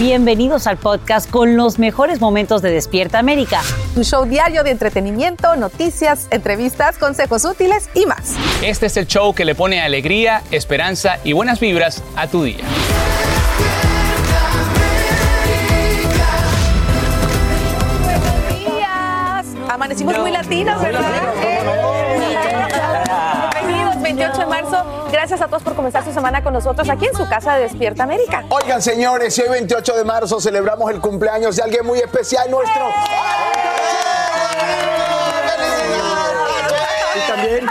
Bienvenidos al podcast con los mejores momentos de Despierta América. Un show diario de entretenimiento, noticias, entrevistas, consejos útiles y más. Este es el show que le pone alegría, esperanza y buenas vibras a tu día. Buenos días. Amanecimos muy latinos, ¿verdad? Bienvenidos, 28 de marzo. Gracias a todos por comenzar su semana con nosotros aquí en su casa de Despierta América. Oigan, señores, hoy 28 de marzo celebramos el cumpleaños de alguien muy especial, nuestro. Y también.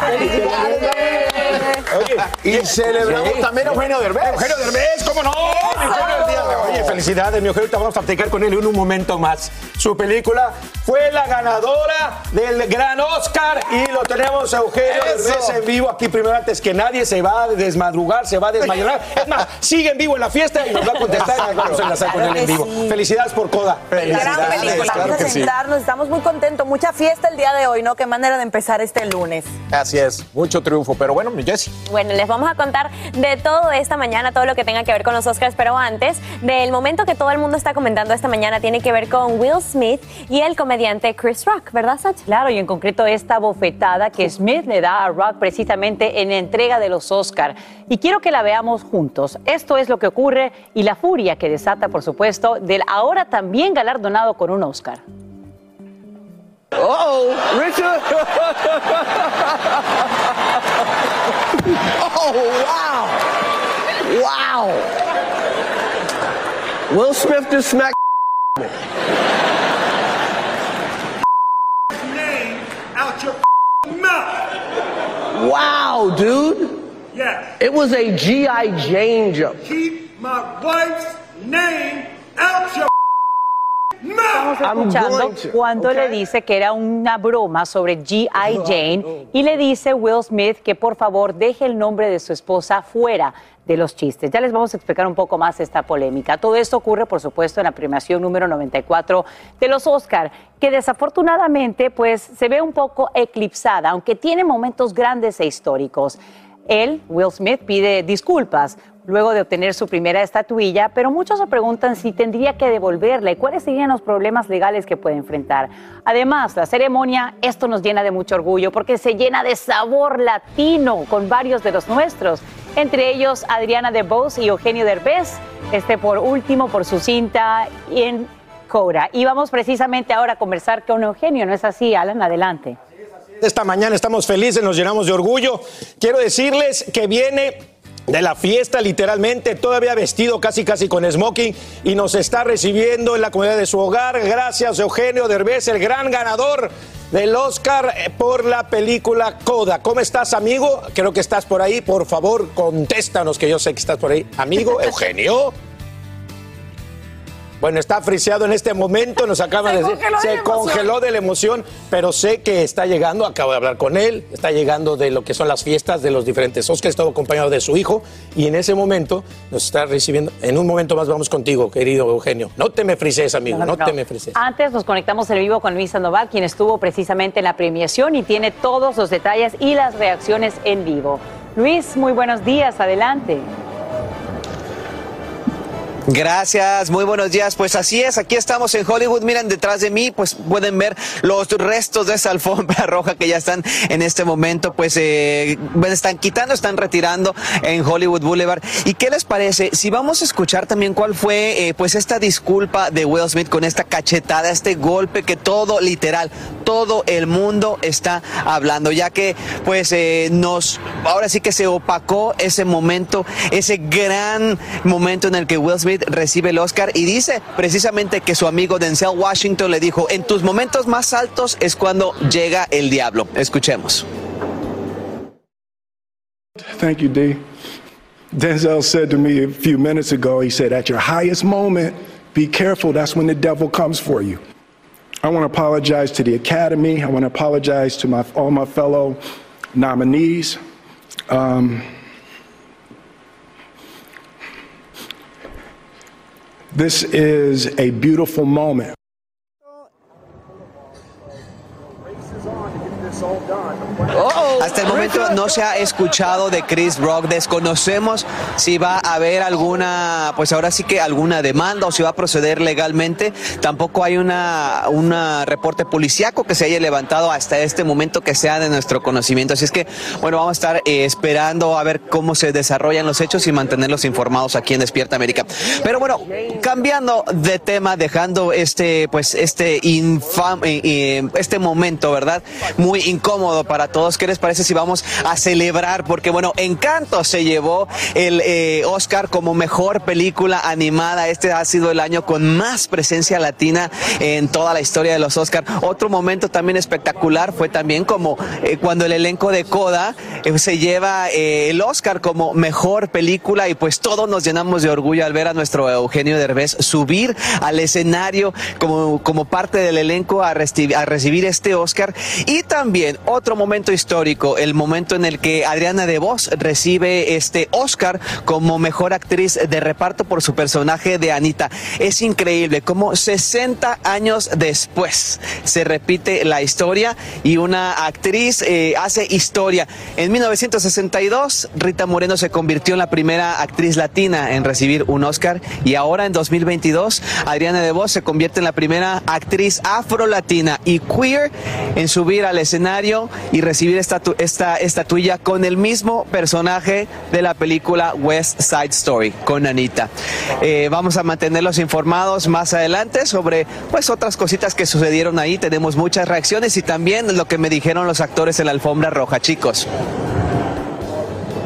Oye, y celebramos también a Eugenio Derbez. Eugenio Derbez, ¿cómo no? Mi Eugenio del día de hoy. Oye, felicidades, mi Eugenio. Ahorita vamos a platicar con él en un momento más. Su película fue la ganadora del gran Oscar y lo tenemos a Eugenio Eso. Derbez en vivo aquí primero antes que nadie. Se va a desmadrugar, se va a desmayonar. Es más, sigue en vivo en la fiesta y nos va a contestar y nos vamos a enlazar con él en vivo. Felicidades por Coda. Gran Felicidades. película. Claro Vamos a sí. sentarnos, estamos muy contentos. Mucha fiesta el día de hoy, ¿no? Qué manera de empezar este lunes. Así es, mucho triunfo. Pero bueno, mi Jessy. Bueno, les vamos a contar de todo esta mañana, todo lo que tenga que ver con los Oscars, pero antes, del momento que todo el mundo está comentando esta mañana tiene que ver con Will Smith y el comediante Chris Rock, ¿verdad, Sacha? Claro, y en concreto esta bofetada que Smith le da a Rock precisamente en la entrega de los Oscar. Y quiero que la veamos juntos. Esto es lo que ocurre y la furia que desata, por supuesto, del ahora también galardonado con un Oscar. Oh, Richard. oh, wow. Wow. Will Smith just smacked. me. name out your mouth. Wow, dude. Yes. It was a G.I. Jane jump. Keep my wife's name out your mouth. Estamos escuchando cuando okay? le dice que era una broma sobre G.I. Jane y le dice Will Smith que por favor deje el nombre de su esposa fuera de los chistes. Ya les vamos a explicar un poco más esta polémica. Todo esto ocurre, por supuesto, en la premiación número 94 de los Oscar, que desafortunadamente pues se ve un poco eclipsada, aunque tiene momentos grandes e históricos. Él, Will Smith, pide disculpas luego de obtener su primera estatuilla, pero muchos se preguntan si tendría que devolverla y cuáles serían los problemas legales que puede enfrentar. Además, la ceremonia, esto nos llena de mucho orgullo porque se llena de sabor latino con varios de los nuestros, entre ellos Adriana DeBose y Eugenio Derbez, este por último por su cinta en Cora. Y vamos precisamente ahora a conversar con Eugenio, ¿no es así, Alan? Adelante. Esta mañana estamos felices, nos llenamos de orgullo. Quiero decirles que viene de la fiesta literalmente, todavía vestido casi casi con smoking y nos está recibiendo en la comunidad de su hogar. Gracias Eugenio Derbez, el gran ganador del Oscar eh, por la película Coda. ¿Cómo estás, amigo? Creo que estás por ahí. Por favor, contéstanos que yo sé que estás por ahí. Amigo Eugenio. Bueno, está friseado en este momento, nos acaba Se de decir, congeló se congeló de la emoción, pero sé que está llegando, acabo de hablar con él, está llegando de lo que son las fiestas de los diferentes Oscars, estaba acompañado de su hijo y en ese momento nos está recibiendo. En un momento más vamos contigo, querido Eugenio. No te me frises, amigo, no, te me frises. Antes nos conectamos en vivo con Luis Sandoval, quien estuvo precisamente en la premiación y tiene todos los detalles y las reacciones en vivo. Luis, muy buenos días, adelante. Gracias, muy buenos días. Pues así es, aquí estamos en Hollywood. Miren detrás de mí, pues pueden ver los restos de esa alfombra roja que ya están en este momento, pues eh, están quitando, están retirando en Hollywood Boulevard. ¿Y qué les parece? Si vamos a escuchar también cuál fue, eh, pues esta disculpa de Will Smith con esta cachetada, este golpe que todo, literal, todo el mundo está hablando, ya que pues eh, nos, ahora sí que se opacó ese momento, ese gran momento en el que Will Smith recibe el Oscar y dice precisamente que su amigo Denzel Washington le dijo, en tus momentos más altos es cuando llega el diablo. Escuchemos. Thank you, D. Denzel said to me a few minutes ago, he said, at your highest moment, be careful, that's when the devil comes for you. I want to apologize to the Academy. I want to apologize to my, all my fellow nominees. Um, This is a beautiful moment. Hasta el momento no se ha escuchado de Chris Rock. Desconocemos si va a haber alguna, pues ahora sí que alguna demanda o si va a proceder legalmente. Tampoco hay una, una reporte policíaco que se haya levantado hasta este momento que sea de nuestro conocimiento. Así es que, bueno, vamos a estar eh, esperando a ver cómo se desarrollan los hechos y mantenerlos informados aquí en Despierta América. Pero bueno, cambiando de tema, dejando este, pues este infame, eh, eh, este momento, ¿verdad? Muy incómodo para todos. ¿Qué les parece si vamos a celebrar? Porque bueno, Encanto se llevó el eh, Oscar como mejor película animada. Este ha sido el año con más presencia latina en toda la historia de los Oscar. Otro momento también espectacular fue también como eh, cuando el elenco de Coda eh, se lleva el Oscar como mejor película y pues todos nos llenamos de orgullo al ver a nuestro Eugenio Derbez subir al escenario como, como parte del elenco a, a recibir este Oscar. Y también otro momento histórico, el momento en el que Adriana DeVos recibe este Oscar como mejor actriz de reparto por su personaje de Anita. Es increíble como 60 años después se repite la historia y una actriz eh, hace historia. En 1962, Rita Moreno se convirtió en la primera actriz latina en recibir un Oscar y ahora en 2022, Adriana DeVos se convierte en la primera actriz afro-latina y queer en subir al escenario recibir esta, esta estatuilla con el mismo personaje de la película West Side Story, con Anita. Eh, vamos a mantenerlos informados más adelante sobre pues otras cositas que sucedieron ahí. Tenemos muchas reacciones y también lo que me dijeron los actores en la alfombra roja, chicos.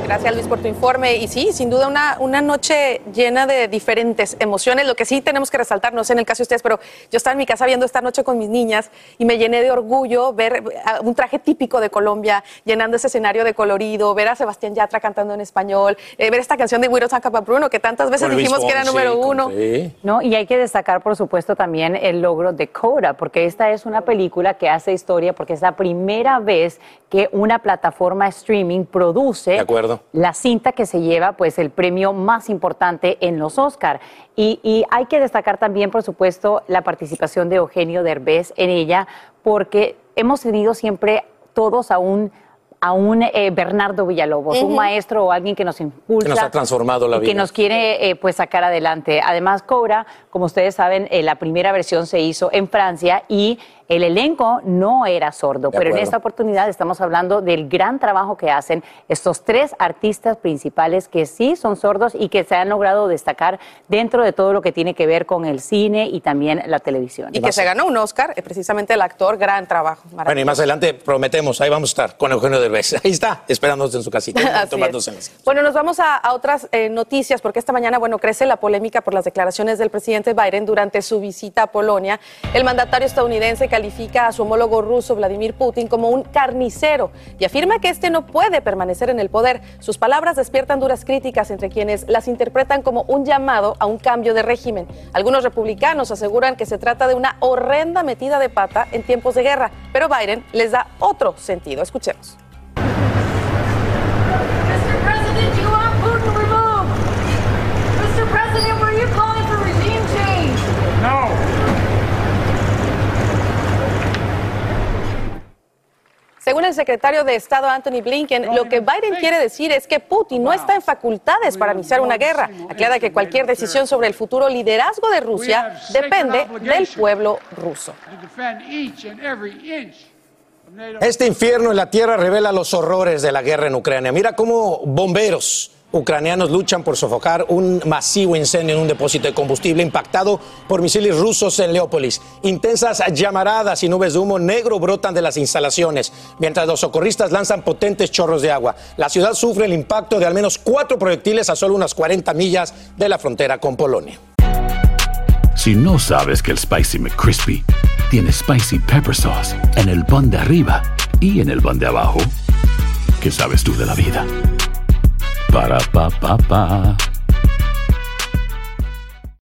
Gracias Luis por tu informe. Y sí, sin duda una, una noche llena de diferentes emociones. Lo que sí tenemos que resaltar, no sé en el caso de ustedes, pero yo estaba en mi casa viendo esta noche con mis niñas y me llené de orgullo ver un traje típico de Colombia, llenando ese escenario de colorido, ver a Sebastián Yatra cantando en español, eh, ver esta canción de Güiro San Bruno que tantas veces Con dijimos que era número uno. No, y hay que destacar, por supuesto, también el logro de Coda, porque esta es una película que hace historia, porque es la primera vez que una plataforma streaming produce De acuerdo. La cinta que se lleva pues el premio más importante en los Oscar. Y, y hay que destacar también, por supuesto, la participación de Eugenio Derbez en ella, porque hemos tenido siempre todos a un a un eh, Bernardo Villalobos, un maestro o alguien que nos impulsa. Que nos ha transformado la y que vida. nos quiere eh, pues sacar adelante. Además, Cobra, como ustedes saben, eh, la primera versión se hizo en Francia y el elenco no era sordo, De pero en esta oportunidad estamos hablando del gran trabajo que hacen estos tres artistas principales que sí son sordos y que se han logrado destacar dentro de todo lo que tiene que ver con el cine y también la televisión. Y que se ganó un Oscar, precisamente el actor, gran trabajo. Bueno, y más adelante prometemos, ahí vamos a estar con Eugenio Derbez. Ahí está, esperándonos en su casita, tomándose es. en Bueno, nos vamos a, a otras eh, noticias porque esta mañana, bueno, crece la polémica por las declaraciones del presidente Biden durante su visita a Polonia. El mandatario estadounidense califica a su homólogo ruso Vladimir Putin como un carnicero y afirma que este no puede permanecer en el poder. Sus palabras despiertan duras críticas entre quienes las interpretan como un llamado a un cambio de régimen. Algunos republicanos aseguran que se trata de una horrenda metida de pata en tiempos de guerra, pero Biden les da otro sentido. Escuchemos. Según el secretario de Estado Anthony Blinken, lo que Biden quiere decir es que Putin no está en facultades para iniciar una guerra. Aclara que cualquier decisión sobre el futuro liderazgo de Rusia depende del pueblo ruso. Este infierno en la tierra revela los horrores de la guerra en Ucrania. Mira cómo bomberos ucranianos luchan por sofocar un masivo incendio en un depósito de combustible impactado por misiles rusos en Leópolis. Intensas llamaradas y nubes de humo negro brotan de las instalaciones, mientras los socorristas lanzan potentes chorros de agua. La ciudad sufre el impacto de al menos cuatro proyectiles a solo unas 40 millas de la frontera con Polonia. Si no sabes que el Spicy McCrispy tiene Spicy Pepper Sauce en el pan de arriba y en el pan de abajo, ¿qué sabes tú de la vida? Para, pa, pa, pa.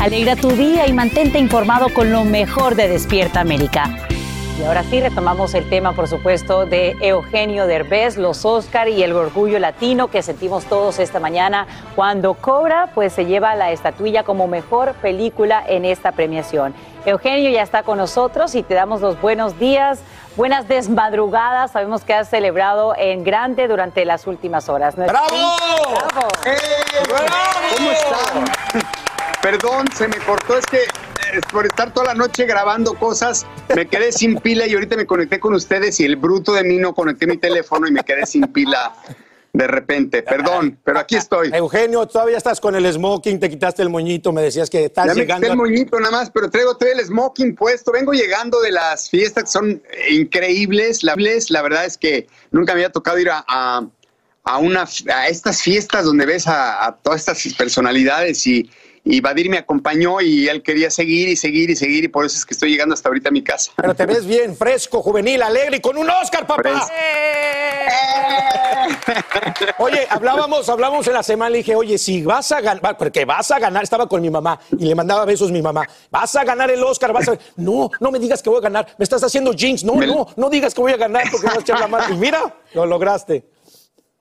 Alegra tu día y mantente informado con lo mejor de Despierta América. Y ahora sí retomamos el tema, por supuesto, de Eugenio Derbez, los Oscar y el orgullo latino que sentimos todos esta mañana. Cuando cobra, pues se lleva la estatuilla como mejor película en esta premiación. Eugenio ya está con nosotros y te damos los buenos días, buenas desmadrugadas. Sabemos que has celebrado en grande durante las últimas horas. ¿no es ¡Bravo! así? ¡Bravo! ¿Cómo están? Perdón, se me cortó, es que eh, por estar toda la noche grabando cosas, me quedé sin pila y ahorita me conecté con ustedes y el bruto de mí no conecté mi teléfono y me quedé sin pila de repente. Perdón, pero aquí estoy. Eugenio, todavía estás con el smoking, te quitaste el moñito, me decías que estás Ya me llegando. quité el moñito nada más, pero traigo todo el smoking puesto. Vengo llegando de las fiestas que son eh, increíbles. La, la verdad es que nunca me había tocado ir a, a, a una, a estas fiestas donde ves a, a todas estas personalidades y, y Badir me acompañó y él quería seguir y seguir y seguir y por eso es que estoy llegando hasta ahorita a mi casa. Pero te ves bien, fresco, juvenil, alegre y con un Oscar, papá. Oye, hablábamos, hablábamos en la semana, le dije, oye, si vas a ganar, porque vas a ganar, estaba con mi mamá y le mandaba besos mi mamá, vas a ganar el Oscar, vas a... No, no me digas que voy a ganar, me estás haciendo jinx, no, no, no digas que voy a ganar porque vas a echar la mano. Y mira, lo lograste.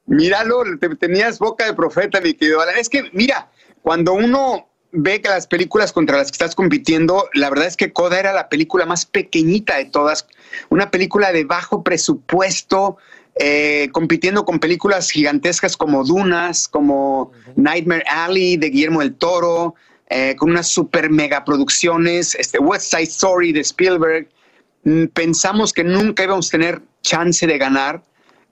Míralo, te- tenías boca de profeta, mi querido Alan. Es que, mira, cuando uno ve que las películas contra las que estás compitiendo, la verdad es que Coda era la película más pequeñita de todas. Una película de bajo presupuesto, eh, compitiendo con películas gigantescas como Dunas, como Nightmare Alley de Guillermo del Toro, eh, con unas super mega producciones, este, West Side Story de Spielberg. Mm, Pensamos que nunca íbamos a tener chance de ganar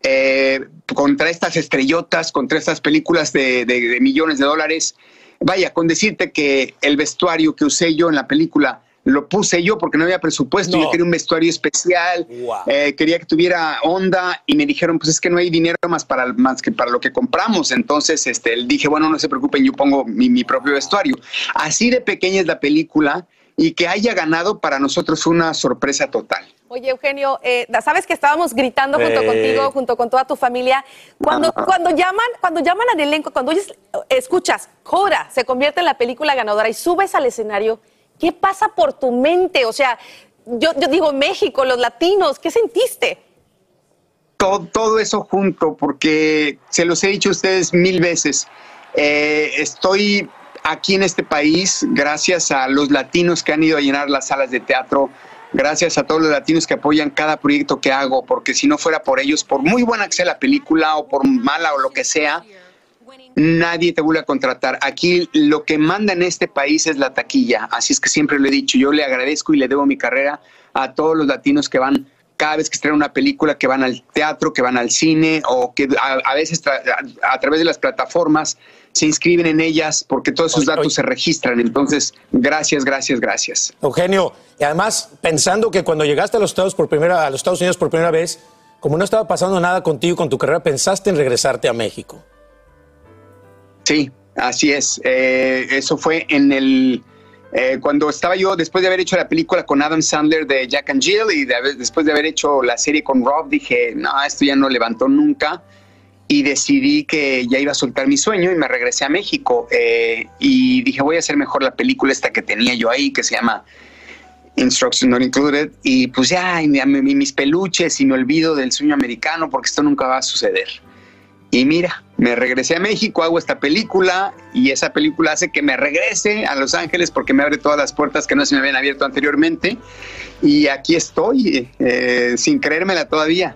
eh, contra estas estrellotas, contra estas películas de, de- de millones de dólares. Vaya, con decirte que el vestuario que usé yo en la película lo puse yo porque no había presupuesto, No. yo quería un vestuario especial, Wow. eh, quería que tuviera onda y me dijeron, pues es que no hay dinero más, para, más que para lo que compramos. Entonces este, dije, bueno, no se preocupen, yo pongo mi, mi propio vestuario. Así de pequeña es la película y que haya ganado para nosotros fue una sorpresa total. Oye, Eugenio, eh, sabes que estábamos gritando junto Eh. contigo, junto con toda tu familia. Cuando, cuando llaman, cuando llaman al elenco, cuando oyes- escuchas, Cora se convierte en la película ganadora y subes al escenario, ¿qué pasa por tu mente? O sea, yo, yo digo México, los latinos, ¿qué sentiste? todo, todo eso junto, porque se los he dicho a ustedes mil veces. eh, estoy aquí en este país gracias a los latinos que han ido a llenar las salas de teatro, gracias a todos los latinos que apoyan cada proyecto que hago, porque si no fuera por ellos, por muy buena que sea la película o por mala o lo que sea, nadie te vuelve a contratar. Aquí lo que manda en este país es la taquilla, así es que siempre lo he dicho, yo le agradezco y le debo mi carrera a todos los latinos que van cada vez que estrenan una película, que van al teatro, que van al cine o que a, veces a través de las plataformas se inscriben en ellas porque todos esos datos se registran. Entonces, gracias, gracias, gracias. Eugenio, y además pensando que cuando llegaste a los Estados por primera a los Estados Unidos por primera vez, como no estaba pasando nada contigo con tu carrera, pensaste en regresarte a México. Sí, así es. Eh, eso fue en el eh, cuando estaba yo después de haber hecho la película con Adam Sandler de Jack and Jill y de haber- después de haber hecho la serie con Rob dije no esto ya no levantó nunca y decidí que ya iba a soltar mi sueño y me regresé a México eh, y dije voy a hacer mejor la película esta que tenía yo ahí que se llama Instructions Not Included y pues ya y mi- mi- mis peluches y me olvido del sueño americano porque esto nunca va a suceder. Y mira, me regresé a México, hago esta película y esa película hace que me regrese a Los Ángeles porque me abre todas las puertas que no se me habían abierto anteriormente. Y aquí estoy, eh, sin creérmela todavía.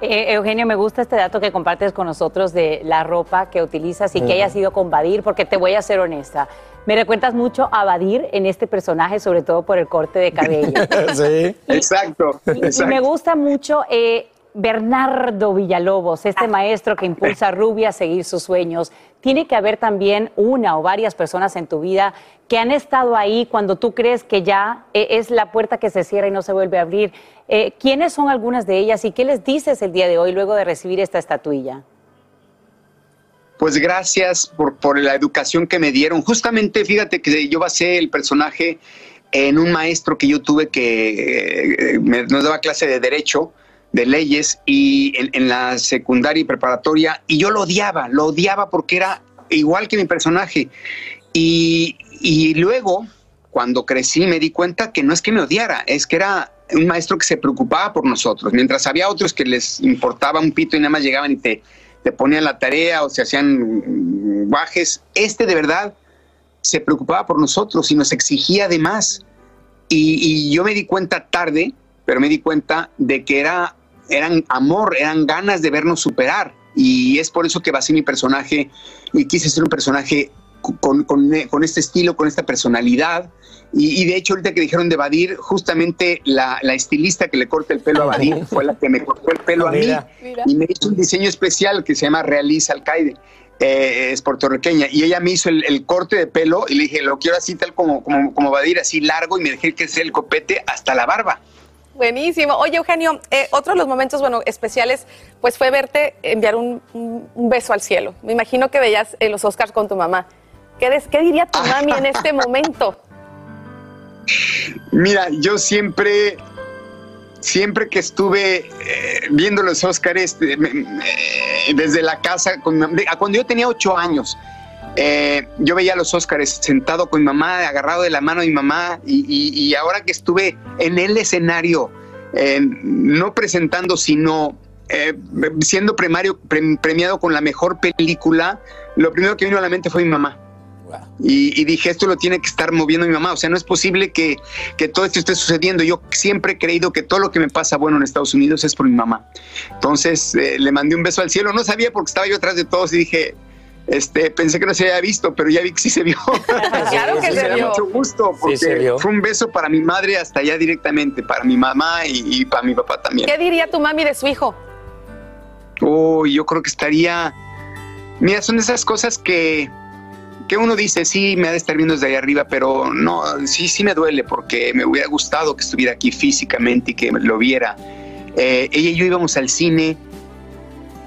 Eh, Eugenio, me gusta este dato que compartes con nosotros de la ropa que utilizas y que Ujú. hayas ido con Badir, porque te voy a ser honesta. Me recuerdas mucho a Badir en este personaje, sobre todo por el corte de cabello. sí. Exacto. Y me gusta mucho eh, Bernardo Villalobos, este maestro que impulsa a Rubia a seguir sus sueños. Tiene que haber también una o varias personas en tu vida que han estado ahí cuando tú crees que ya eh, es la puerta que se cierra y no se vuelve a abrir. Eh, ¿Quiénes son algunas de ellas y qué les dices el día de hoy luego de recibir esta estatuilla? Pues gracias por, por la educación que me dieron. Justamente, fíjate que yo basé el personaje en un maestro que yo tuve que eh, me- nos daba clase de derecho, de leyes, y en, la secundaria y preparatoria, y yo lo odiaba, lo odiaba porque era igual que mi personaje. Y, y luego, cuando crecí, me di cuenta que no es que me odiara, es que era un maestro que se preocupaba por nosotros, mientras había otros que les importaba un pito y nada más llegaban y te, te ponían la tarea o se hacían guajes. Este de verdad se preocupaba por nosotros y nos exigía de más. Y yo me di cuenta tarde, pero me di cuenta de que era, eran amor, eran ganas de vernos superar. Y es por eso que basé mi personaje y quise ser un personaje con, con- con este estilo, con esta personalidad. Y, y de hecho, ahorita que dijeron de Badir, justamente la, la estilista que le corta el pelo a Badir fue la que me cortó el pelo a mí Mira. y me hizo un diseño especial que se llama Realiza Alcaide. Eh, es puertorriqueña y ella me hizo el, el corte de pelo y le dije lo quiero así tal como como como Badir así largo y me dejé que sea el copete hasta la barba Buenísimo. Oye, Eugenio, eh, otro de los momentos, bueno, especiales, pues fue verte enviar un, un- un beso al cielo. Me imagino que veías eh, los Oscars con tu mamá. ¿Qué, des- qué diría tu mami en este momento? Mira, yo siempre, siempre que estuve eh, viendo los Óscares me- me- desde la casa, con cuando yo tenía ocho años, eh, yo veía los Óscares sentado con mi mamá, agarrado de la mano de mi mamá, y, y- y ahora que estuve en el escenario, eh, no presentando, sino eh, siendo premario- pre- premiado con la mejor película, lo primero que vino a la mente fue mi mamá. Y, y dije, esto lo tiene que estar moviendo mi mamá. O sea, no es posible que, que todo esto esté sucediendo. Yo siempre he creído que todo lo que me pasa bueno en Estados Unidos es por mi mamá. Entonces eh, le mandé un beso al cielo. No sabía porque estaba yo atrás de todos y dije, este, pensé que no se había visto, pero ya vi que sí se vio. Claro que Sí, se me da vio. mucho gusto porque vio. fue un beso para mi madre hasta allá directamente, para mi mamá y, y para mi papá también. ¿Qué diría tu mami de su hijo? Uy, yo creo que estaría. Mira, son de esas cosas que, que uno dice, sí, me ha de estar viendo desde ahí arriba, pero no, sí, sí me duele porque me hubiera gustado que estuviera aquí físicamente y que lo viera. Eh, ella y yo íbamos al cine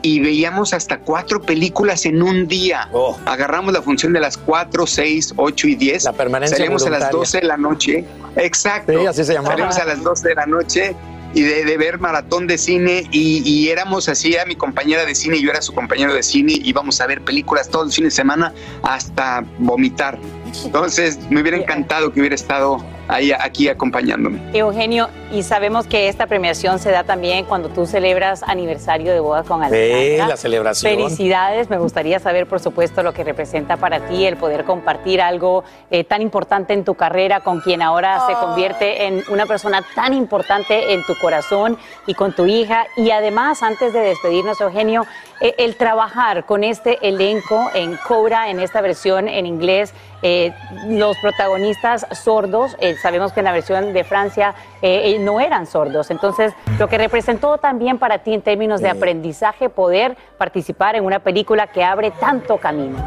y veíamos hasta cuatro películas en un día. Agarramos la función de las cuatro, seis, ocho y diez. La permanencia Salíamos a las voluntaria. 12 de la noche. Exacto. Sí, así se llamaba. Salimos a las 12 de la noche y de, de ver maratón de cine y, y éramos así, era mi compañera de cine y yo era su compañero de cine, íbamos a ver películas todos los fines de semana hasta vomitar. Entonces me hubiera encantado que hubiera estado ahí aquí acompañándome. Eugenio, y sabemos que esta premiación se da también cuando tú celebras aniversario de boda con Alejandra. la celebración. Felicidades, me gustaría saber, por supuesto, lo que representa para ti el poder compartir algo eh, tan importante en tu carrera con quien ahora se convierte en una persona tan importante en tu corazón y con tu hija. Y además, antes de despedirnos, Eugenio, eh, el trabajar con este elenco en Cobra, en esta versión en inglés, eh, los protagonistas sordos, eh, sabemos que en la versión de Francia eh, eh, no eran sordos. Entonces, lo que representó también para ti en términos de aprendizaje poder participar en una película que abre tanto camino.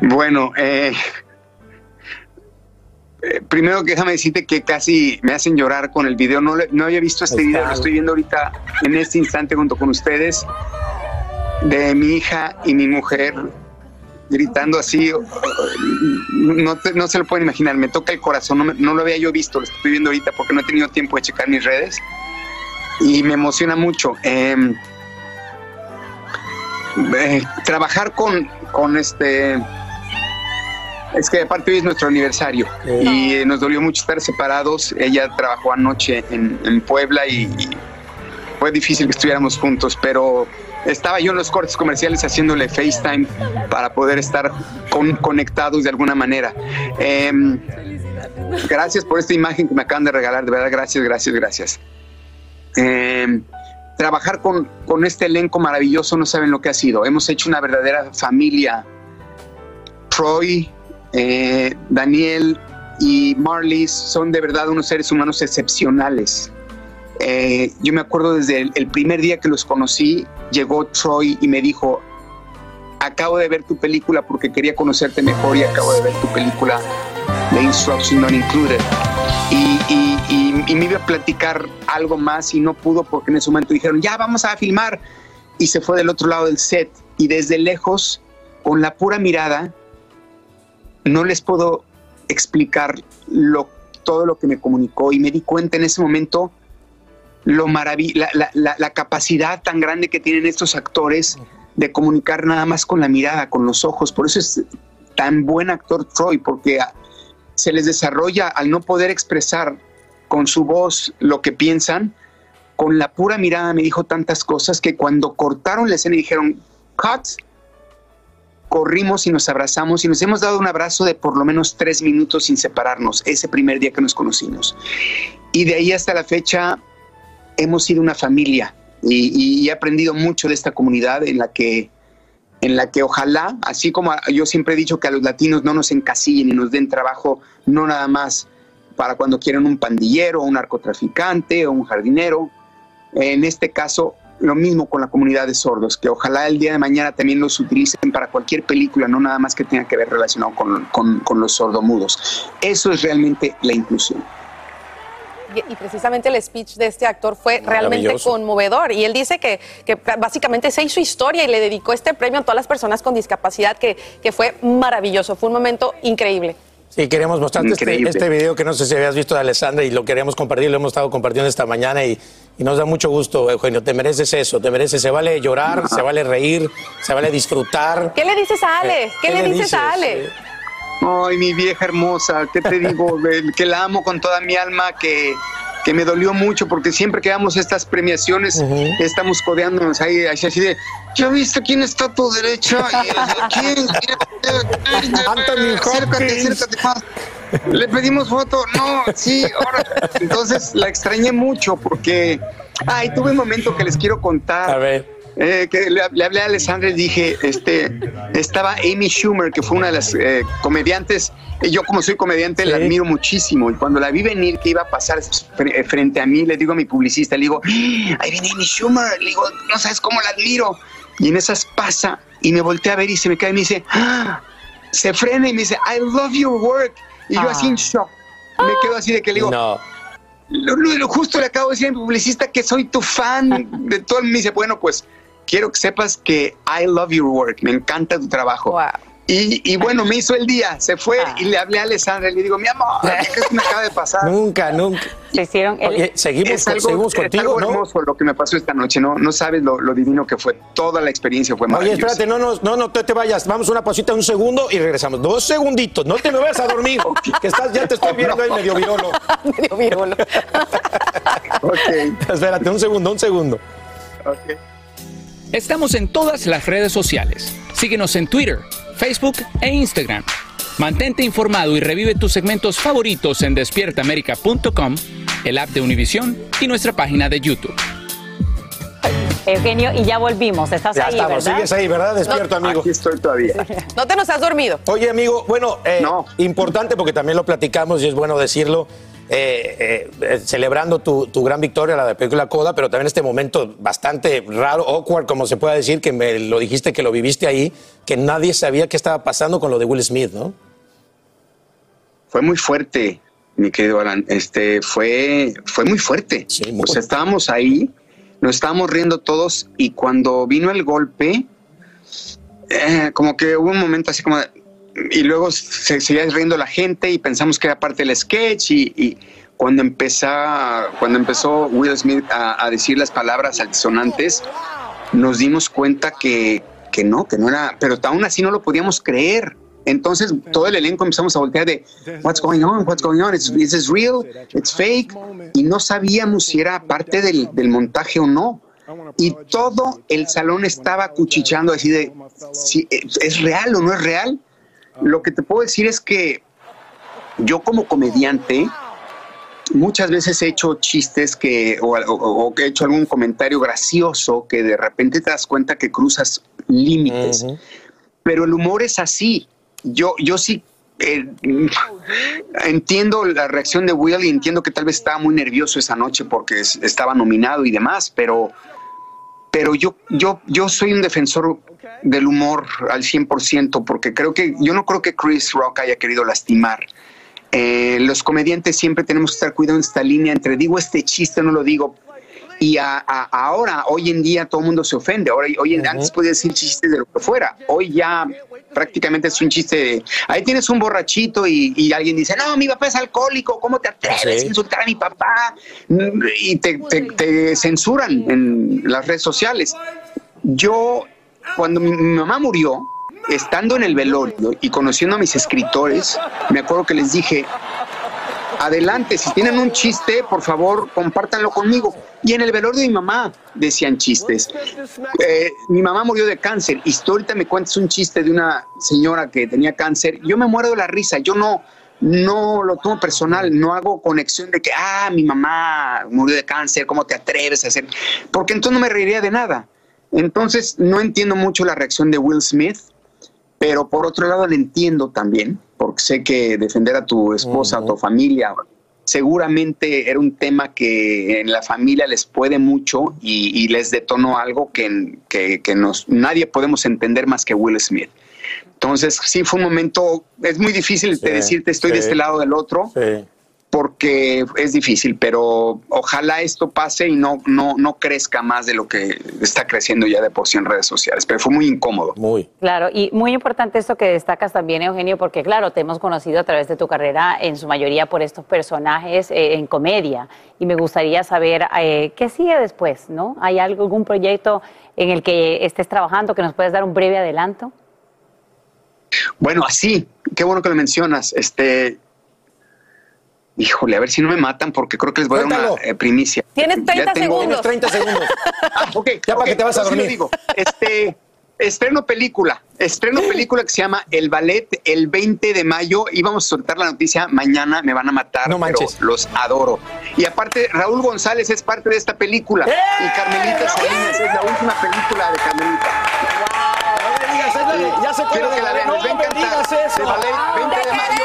Bueno, eh, eh, primero déjame decirte que casi me hacen llorar con el video. No, le- no había visto este video, lo estoy viendo ahorita en este instante junto con ustedes, de mi hija y mi mujer gritando así. No, te- no se lo pueden imaginar, me toca el corazón, no, me- no lo había yo visto, lo estoy viendo ahorita porque no he tenido tiempo de checar mis redes y me emociona mucho. Em, eh, trabajar con, con este es que aparte hoy es nuestro aniversario y eh, nos dolió mucho estar separados. Ella trabajó anoche en, en Puebla y, y fue difícil que estuviéramos juntos, pero estaba yo en los cortes comerciales haciéndole FaceTime para poder estar con- conectados de alguna manera. Em, gracias por esta imagen que me acaban de regalar, de verdad, gracias, gracias, gracias. Em, trabajar con, con este elenco maravilloso, no saben lo que ha sido. Hemos hecho una verdadera familia. Troy, eh, Daniel y Marlies son de verdad unos seres humanos excepcionales. Eh, yo me acuerdo desde el, el primer día que los conocí, llegó Troy y me dijo, acabo de ver tu película porque quería conocerte mejor y acabo de ver tu película de Instruction Not Included. Y, y- y- y me iba a platicar algo más y no pudo porque en ese momento dijeron, ya vamos a filmar. Y se fue del otro lado del set. Y desde lejos, con la pura mirada, no les puedo explicar lo, todo lo que me comunicó. Y me di cuenta en ese momento lo maravi- la, la- la- la capacidad tan grande que tienen estos actores de comunicar nada más con la mirada, con los ojos. Por eso es tan buen actor Troy, porque se les desarrolla al no poder expresar con su voz lo que piensan, con la pura mirada me dijo tantas cosas que cuando cortaron la escena y dijeron, cut, corrimos y nos abrazamos y nos hemos dado un abrazo de por lo menos tres minutos sin separarnos, ese primer día que nos conocimos. Y de ahí hasta la fecha hemos sido una familia y, he aprendido mucho de esta comunidad en la que en la que ojalá, así como yo siempre he dicho que a los latinos no nos encasillen y nos den trabajo, no nada más para cuando quieren un pandillero, un narcotraficante o un jardinero. En este caso, lo mismo con la comunidad de sordos, que ojalá el día de mañana también los utilicen para cualquier película, no nada más que tenga que ver relacionado con los sordomudos. Eso es realmente la inclusión. Y, y precisamente el speech de este actor fue realmente conmovedor. Y él dice que, que básicamente se hizo historia y le dedicó este premio a todas las personas con discapacidad, que, que fue maravilloso. Fue un momento increíble. Sí, queríamos mostrarte este, este video que no sé si habías visto de Alessandra y lo queríamos compartir, lo hemos estado compartiendo esta mañana y, y nos da mucho gusto, Eugenio. Te mereces eso, te mereces, se vale llorar, se vale reír, se vale disfrutar. ¿Qué le dices a Ale? Eh, ¿Qué, le dices, a Ale? Ay, mi vieja hermosa, ¿qué te digo? Que la amo con toda mi alma, que, que me dolió mucho, porque siempre que damos estas premiaciones, estamos codeándonos ahí, así, así de, ¿ya viste quién está a tu derecha? Y, ¿Quién? Anthony Acércate, acércate más. Le pedimos foto, no, sí, ahora. Entonces la extrañé mucho porque, ay, tuve un momento que les quiero contar. A ver. Eh, que le, le hablé a Alessandra y dije, este, estaba Amy Schumer, que fue una de las eh, comediantes, y yo como soy comediante la admiro muchísimo, y cuando la vi venir que iba a pasar eh, frente a mí, le digo a mi publicista, le digo, "¡Ah! ahí viene Amy Schumer, le digo, no sabes cómo la admiro, y en esas pasa, y me volteé a ver y se me cae y me dice, "Ah", se frena y me dice, I love your work, y yo así en shock, me quedo así de que le digo, No. lo, lo- lo justo le acabo de decir a mi publicista que soy tu fan de todo. Me dice, bueno, pues quiero que sepas que I love your work, me encanta tu trabajo. Y, y bueno, me hizo el día, se fue y le hablé a Alessandra y le digo, mi amor, ¿qué es me acaba de pasar? Nunca, nunca. Se hicieron el- Oye, seguimos, Es algo, seguimos es contigo, algo ¿no? hermoso lo que me pasó esta noche, no, no sabes lo, lo divino que fue, toda la experiencia fue Oye, maravillosa. espérate, no, no, no, no te, te vayas. Vamos una pausita, un segundo y regresamos. Dos segunditos, no te me vayas a dormir, que estás, ya te estoy viendo ahí medio virolo. medio virolo. Espérate, un segundo, un segundo. Estamos en todas las redes sociales. Síguenos en Twitter, Facebook e Instagram. Mantente informado y revive tus segmentos favoritos en despiertaamerica.com, el app de Univision y nuestra página de YouTube. Eugenio, y ya volvimos. Estás Ya ahí, estamos, ¿verdad? sigues ahí, ¿verdad? Despierto, amigo. Aquí estoy todavía. No te nos has dormido. Oye, amigo, bueno, eh, importante porque también lo platicamos y es bueno decirlo. Eh, eh, celebrando tu, tu gran victoria, la de película Coda, pero también este momento bastante raro, awkward, como se puede decir, que me lo dijiste que lo viviste ahí, que nadie sabía qué estaba pasando con lo de Will Smith, ¿no? Fue muy fuerte, mi querido Alan. Este fue, fue muy fuerte. o sea, estábamos ahí, nos estábamos riendo todos y cuando vino el golpe, eh, como que hubo un momento así como de- y luego se seguía riendo la gente y pensamos que era parte del sketch y, y cuando empezó cuando empezó Will Smith a, a decir las palabras altisonantes nos dimos cuenta que, que no, que no era, pero aún así no lo podíamos creer. Entonces todo el elenco empezamos a voltear de What's going on? What's going on? Is, is this real? It's fake. Y no sabíamos si era parte del, del montaje o no. Y todo el salón estaba cuchicheando así de si es real o no es real. Lo que te puedo decir es que yo como comediante muchas veces he hecho chistes que o, o- he hecho algún comentario gracioso que de repente te das cuenta que cruzas límites. Pero el humor es así. Yo, yo sí eh, entiendo la reacción de Will y entiendo que tal vez estaba muy nervioso esa noche porque es- estaba nominado y demás, pero, pero yo, yo, yo soy un defensor del humor al 100% porque creo que yo no creo que Chris Rock haya querido lastimar. Eh, los comediantes siempre tenemos que estar cuidando esta línea entre digo este chiste, no lo digo. Y a- a- ahora, hoy en día, todo el mundo se ofende. Ahora, hoy en- Antes podía decir chistes de lo que fuera. Hoy ya prácticamente es un chiste de ahí tienes un borrachito y, y alguien dice, no, mi papá es alcohólico, ¿cómo te atreves Sí. a insultar a mi papá? Y te, te- te censuran en las redes sociales. Yo, cuando mi, mi mamá murió, estando en el velorio y conociendo a mis escritores, me acuerdo que les dije, adelante, si tienen un chiste, por favor, compártanlo conmigo. Y en el velorio de mi mamá decían chistes. Eh, mi mamá murió de cáncer ahorita me cuentas un chiste de una señora que tenía cáncer, yo me muero de la risa, yo no, no lo tomo personal, no hago conexión de que, ah, mi mamá murió de cáncer, ¿cómo te atreves a hacer? Porque entonces no me reiría de nada. Entonces no entiendo mucho la reacción de Will Smith, pero por otro lado le entiendo también, porque sé que defender a tu esposa, a tu familia, seguramente era un tema que en la familia les puede mucho y, y les detonó algo que, que, que nos, nadie podemos entender más que Will Smith. Entonces, sí, fue un momento, es muy difícil de decirte estoy de sí. este lado del otro, porque es difícil, pero ojalá esto pase y no, no, no crezca más de lo que está creciendo ya de por sí en redes sociales, pero fue muy incómodo. Muy. Claro, y muy importante esto que destacas también, Eugenio, porque claro, te hemos conocido a través de tu carrera en su mayoría por estos personajes eh, en comedia. Y me gustaría saber eh, qué sigue después, ¿no? ¿Hay algo, algún proyecto en el que estés trabajando que nos puedes dar un breve adelanto? Bueno, así, qué bueno que lo mencionas. Este, híjole, a ver si no me matan porque creo que les voy a dar Cuéntalo. una eh, primicia. Tienes Ya 30 tengo- segundos. Tienes 30 segundos. Ah, ok, Ya para ok, que te vas a dormir. digo. Este, estreno película, estreno película que se llama El Ballet el 20 de mayo. Íbamos a soltar la noticia mañana, me van a matar, No pero manches. los adoro. Y aparte, Raúl González es parte de esta película. ¡Eh! Y Carmelita Salinas es la última película de Carmelita. Ya se Quiero que la vean, les va a No me encantar. digas eso. El Ballet 20 de mayo.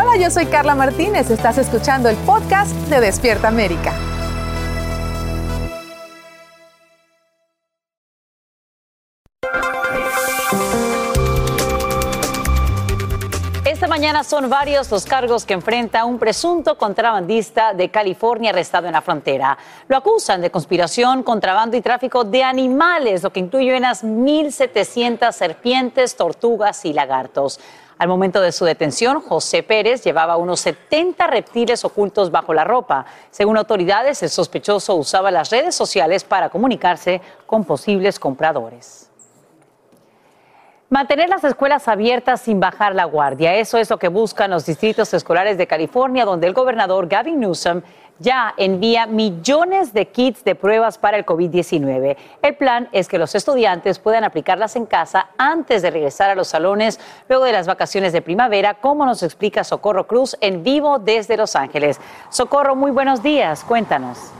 Hola, yo soy Carla Martínez. Estás escuchando el podcast de Despierta América. Esta mañana son varios los cargos que enfrenta un presunto contrabandista de California arrestado en la frontera. Lo acusan de conspiración, contrabando y tráfico de animales, lo que incluye unas 1.700 serpientes, tortugas y lagartos. Al momento de su detención, José Pérez llevaba unos 70 reptiles ocultos bajo la ropa. Según autoridades, el sospechoso usaba las redes sociales para comunicarse con posibles compradores. Mantener las escuelas abiertas sin bajar la guardia, eso es lo que buscan los distritos escolares de California, donde el gobernador Gavin Newsom ya envía millones de kits de pruebas para el COVID-19. El plan es que los estudiantes puedan aplicarlas en casa antes de regresar a los salones luego de las vacaciones de primavera, como nos explica Socorro Cruz en vivo desde Los Ángeles. Socorro, muy buenos días, cuéntanos.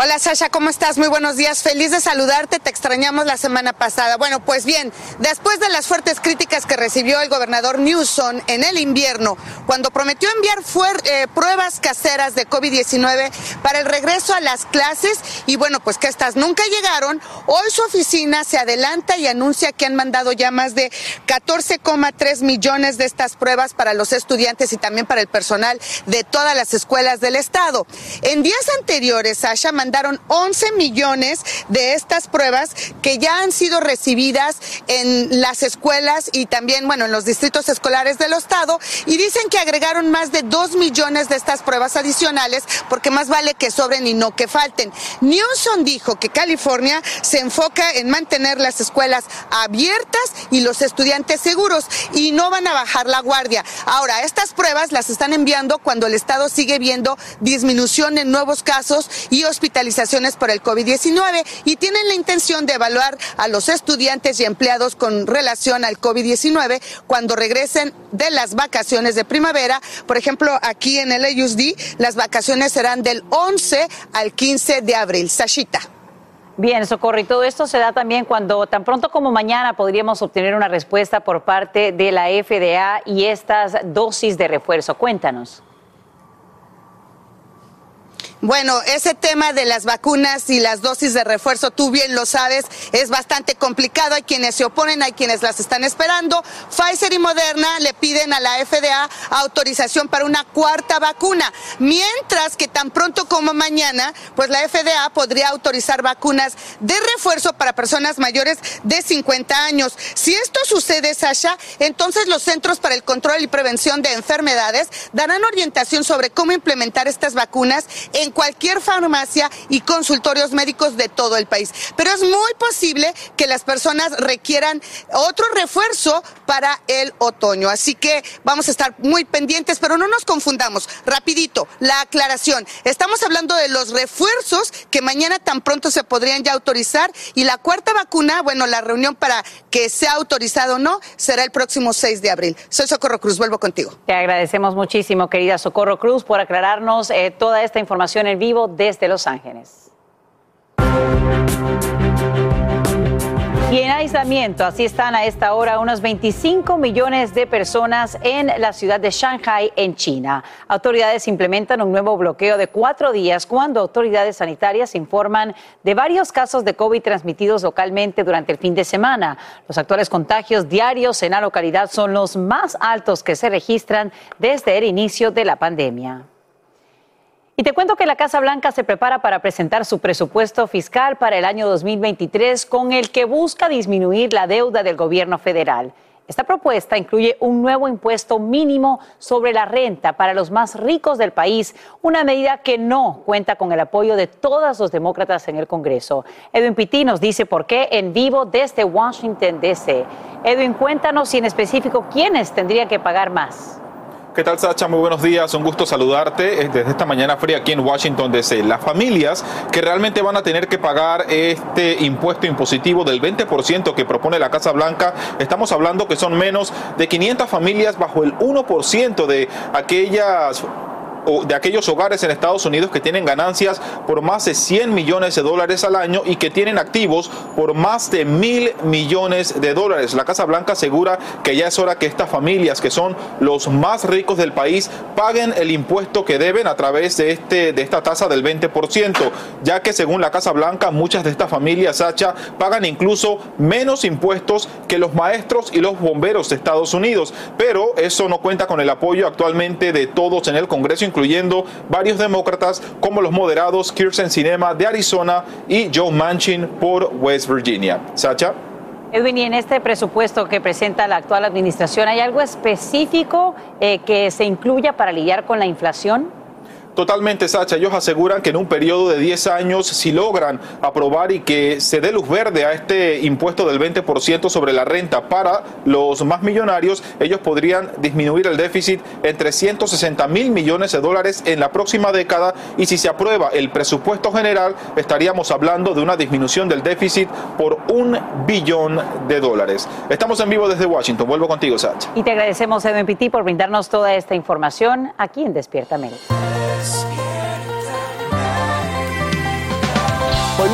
Hola Sasha, ¿cómo estás? Muy buenos días. Feliz de saludarte. Te extrañamos la semana pasada. Bueno, pues bien, después de las fuertes críticas que recibió el gobernador Newsom en el invierno, cuando prometió enviar eh, pruebas caseras de COVID-19 para el regreso a las clases y bueno, pues que estas nunca llegaron, hoy su oficina se adelanta y anuncia que han mandado ya más de 14,3 millones de estas pruebas para los estudiantes y también para el personal de todas las escuelas del estado. En días anteriores, Sasha, mandaron 11 millones de estas pruebas que ya han sido recibidas en las escuelas y también, bueno, en los distritos escolares del estado y dicen que agregaron más de 2 millones de estas pruebas adicionales porque más vale que sobren y no que falten. Newsom dijo que California se enfoca en mantener las escuelas abiertas y los estudiantes seguros y no van a bajar la guardia. Ahora, estas pruebas las están enviando cuando el estado sigue viendo disminución en nuevos casos y hospitalizaciones por el COVID-19 y tienen la intención de evaluar a los estudiantes y empleados con relación al COVID-19 cuando regresen de las vacaciones de primavera. Por ejemplo, aquí en el AUSD las vacaciones serán del 11 al 15 de abril. Sashita. Bien, Socorro, y todo esto se da también cuando tan pronto como mañana podríamos obtener una respuesta por parte de la FDA y estas dosis de refuerzo. Cuéntanos. Bueno, ese tema de las vacunas y las dosis de refuerzo, tú bien lo sabes, es bastante complicado. Hay quienes se oponen, hay quienes las están esperando. Pfizer y Moderna le piden a la FDA autorización para una cuarta vacuna, mientras que tan pronto como mañana, pues la FDA podría autorizar vacunas de refuerzo para personas mayores de 50 años. Si esto sucede, Sasha, entonces los Centros para el Control y Prevención de Enfermedades darán orientación sobre cómo implementar estas vacunas en cualquier farmacia y consultorios médicos de todo el país. Pero es muy posible que las personas requieran otro refuerzo para el otoño. Así que vamos a estar muy pendientes, pero no nos confundamos. Rapidito, la aclaración. Estamos hablando de los refuerzos que mañana tan pronto se podrían ya autorizar y la cuarta vacuna, bueno, la reunión para que sea autorizado o no será el próximo 6 de abril. Soy Socorro Cruz, vuelvo contigo. Te agradecemos muchísimo, querida Socorro Cruz, por aclararnos eh, toda esta información en vivo desde Los Ángeles. Y en aislamiento, así están a esta hora unos 25 millones de personas en la ciudad de Shanghai, en China. Autoridades implementan un nuevo bloqueo de cuatro días cuando autoridades sanitarias informan de varios casos de COVID transmitidos localmente durante el fin de semana. Los actuales contagios diarios en la localidad son los más altos que se registran desde el inicio de la pandemia. Y te cuento que la Casa Blanca se prepara para presentar su presupuesto fiscal para el año 2023 con el que busca disminuir la deuda del gobierno federal. Esta propuesta incluye un nuevo impuesto mínimo sobre la renta para los más ricos del país, una medida que no cuenta con el apoyo de todos los demócratas en el Congreso. Edwin Pitti nos dice por qué en vivo desde Washington, D.C. Edwin, cuéntanos si en específico quiénes tendrían que pagar más. ¿Qué tal, Sacha? Muy buenos días. Un gusto saludarte eh, desde esta mañana fría aquí en Washington, D.C. Las familias que realmente van a tener que pagar este impuesto impositivo del 20% que propone la Casa Blanca, estamos hablando que son menos de 500 familias bajo el 1% de aquellas de aquellos hogares en Estados Unidos que tienen ganancias por más de 100 millones de dólares al año y que tienen activos por más de mil millones de dólares. La Casa Blanca asegura que ya es hora que estas familias, que son los más ricos del país, paguen el impuesto que deben a través de, este, de esta tasa del 20%, ya que según la Casa Blanca, muchas de estas familias, Sacha, pagan incluso menos impuestos que los maestros y los bomberos de Estados Unidos. Pero eso no cuenta con el apoyo actualmente de todos en el Congreso, incluyendo varios demócratas como los moderados Kirsten Sinema de Arizona y Joe Manchin por West Virginia. Sacha. Edwin, y en este presupuesto que presenta la actual administración, ¿hay algo específico eh, que se incluya para lidiar con la inflación? Totalmente, Sacha. Ellos aseguran que en un periodo de 10 años, si logran aprobar y que se dé luz verde a este impuesto del 20% sobre la renta para los más millonarios, ellos podrían disminuir el déficit en 360 mil millones de dólares en la próxima década y si se aprueba el presupuesto general, estaríamos hablando de una disminución del déficit por un billón de dólares. Estamos en vivo desde Washington. Vuelvo contigo, Sacha. Y te agradecemos, Edwin Pitti, por brindarnos toda esta información aquí en Despierta. Pues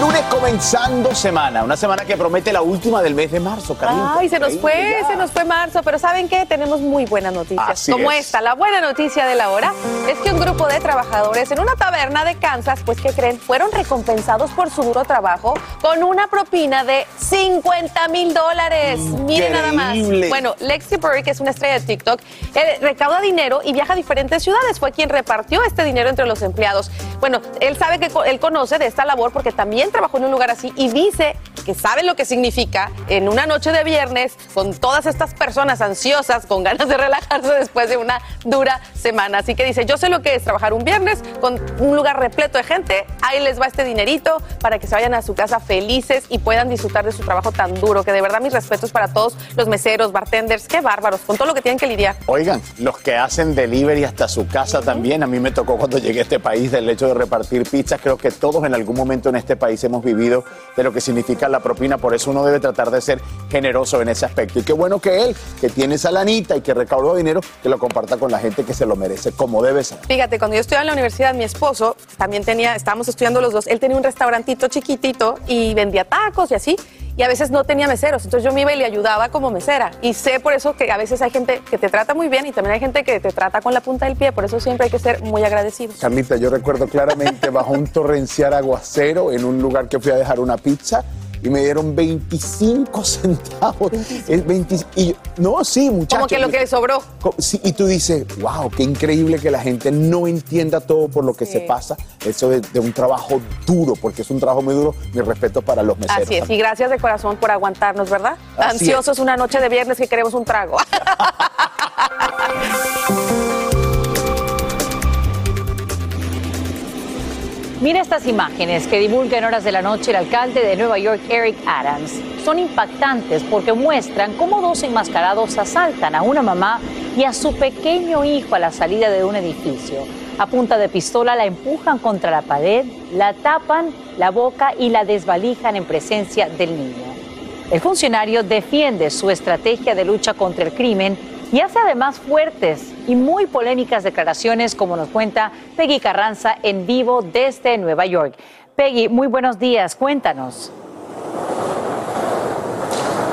lunes comenzando semana, una semana que promete la última del mes de marzo, Carlita. Ay, se nos fue, se nos fue marzo, pero ¿saben qué? Tenemos muy buenas noticias. Así como es. esta, la buena noticia de la hora es que un grupo de trabajadores en una taberna de Kansas, pues ¿qué creen? Fueron recompensados por su duro trabajo con una propina de 50 mil dólares. Miren nada más. Bueno, Lexi Burry, que es una estrella de TikTok, eh, recauda dinero y viaja a diferentes ciudades. Fue quien repartió este dinero entre los empleados. Bueno, él sabe que él conoce de esta labor porque también trabajó en un lugar así y dice que sabe lo que significa en una noche de viernes con todas estas personas ansiosas, con ganas de relajarse después de una dura semana. Así que dice, yo sé lo que es trabajar un viernes con un lugar repleto de gente, ahí les va este dinerito para que se vayan a su casa felices y puedan disfrutar de su trabajo tan duro, que de verdad mis respetos para todos los meseros, bartenders, qué bárbaros, con todo lo que tienen que lidiar. Oigan, los que hacen delivery hasta su casa también. A mí me tocó cuando llegué a este país del hecho de repartir pizzas. Creo que todos en algún momento en este país hemos vivido de lo que significa la propina. Por eso uno debe tratar de ser generoso en ese aspecto. Y qué bueno que él, que tiene esa lanita y que recaudó dinero, que lo comparta con la gente que se lo merece, como debe ser. Fíjate, cuando yo estudiaba en la universidad, mi esposo también tenía, estábamos estudiando los dos, él tenía un restaurantito chiquitito y vendía tacos y así, y a veces no tenía meseros, entonces yo me iba y le ayudaba como mesera. Y sé por eso que a veces hay gente que te trata muy bien y también hay gente que te trata con la punta del pie, por eso siempre hay que ser muy agradecidos. Carlita, yo recuerdo claramente bajo un torrencial aguacero en un lugar que fui a dejar una pizza y me dieron 25 centavos. Es 20 y yo- no, sí, muchachos. Como que lo que le sobró. Sí, y tú dices, wow, qué increíble que la gente no entienda todo por lo que se pasa. Eso de, de un trabajo duro, porque es un trabajo muy duro. Mi respeto para los meseros. Así es, y gracias de corazón por aguantarnos, ¿verdad? Así Ansiosos una noche de viernes que queremos un trago. Mira estas imágenes que divulga en horas de la noche el alcalde de Nueva York, Eric Adams. Son impactantes porque muestran cómo dos enmascarados asaltan a una mamá y a su pequeño hijo a la salida de un edificio. A punta de pistola la empujan contra la pared, la tapan la boca y la desvalijan en presencia del niño. El funcionario defiende su estrategia de lucha contra el crimen y hace además fuertes y muy polémicas declaraciones, como nos cuenta Peggy Carranza en vivo desde Nueva York. Peggy, muy buenos días, cuéntanos.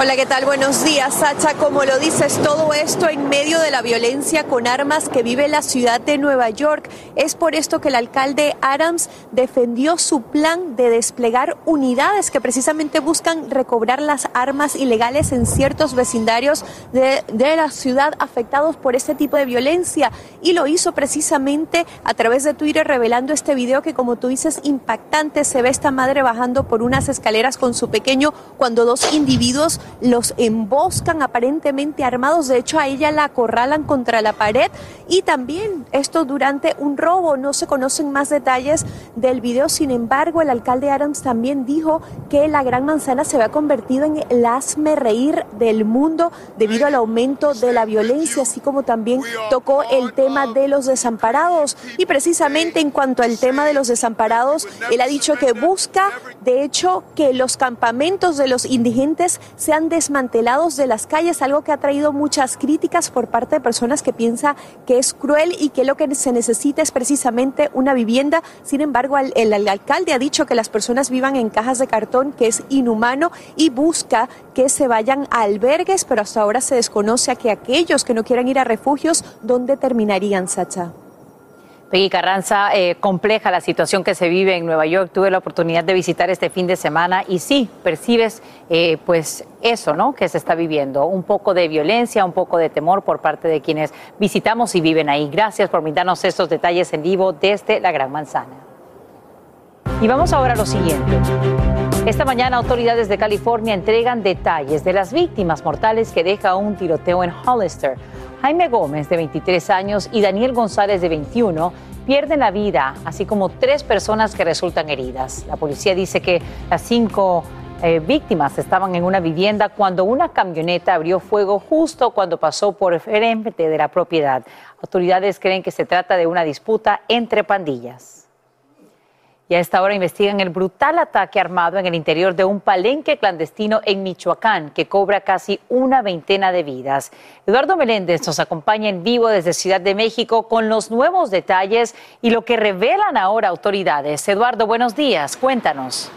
Hola, ¿qué tal? Buenos días, Sacha. Como lo dices, todo esto en medio de la violencia con armas que vive la ciudad de Nueva York. Es por esto que el alcalde Adams defendió su plan de desplegar unidades que precisamente buscan recobrar las armas ilegales en ciertos vecindarios de, la ciudad afectados por este tipo de violencia. Y lo hizo precisamente a través de Twitter revelando este video que, como tú dices, impactante. Se ve esta madre bajando por unas escaleras con su pequeño cuando dos individuos los emboscan aparentemente armados. De hecho, a ella la acorralan contra la pared y también esto durante un robo. No se conocen más detalles del video. Sin embargo, el alcalde Adams también dijo que la Gran Manzana se había convertido en el asme reír del mundo debido al aumento de la violencia, así como también tocó el tema de los desamparados. Y precisamente en cuanto al tema de los desamparados, él ha dicho que busca, de hecho, que los campamentos de los indigentes sean desmantelados de las calles, algo que ha traído muchas críticas por parte de personas que piensan que es cruel y que lo que se necesita es precisamente una vivienda. Sin embargo, el, el alcalde ha dicho que las personas vivan en cajas de cartón, que es inhumano, y busca que se vayan a albergues, pero hasta ahora se desconoce a que aquellos que no quieran ir a refugios, ¿dónde terminarían, Sacha? Peggy Carranza, eh, compleja la situación que se vive en Nueva York. Tuve la oportunidad de visitar este fin de semana y sí, percibes eh, pues eso, ¿no? Que se está viviendo. Un poco de violencia, un poco de temor por parte de quienes visitamos y viven ahí. Gracias por brindarnos estos detalles en vivo desde la Gran Manzana. Y vamos ahora a lo siguiente. Esta mañana autoridades de California entregan detalles de las víctimas mortales que deja un tiroteo en Hollister. Jaime Gómez, de 23 años, y Daniel González, de 21, pierden la vida, así como tres personas que resultan heridas. La policía dice que las cinco eh, víctimas estaban en una vivienda cuando una camioneta abrió fuego justo cuando pasó por frente de la propiedad. Autoridades creen que se trata de una disputa entre pandillas. Y a esta hora investigan el brutal ataque armado en el interior de un palenque clandestino en Michoacán que cobra casi una veintena de vidas. Eduardo Meléndez nos acompaña en vivo desde Ciudad de México con los nuevos detalles y lo que revelan ahora autoridades. Eduardo, buenos días, cuéntanos.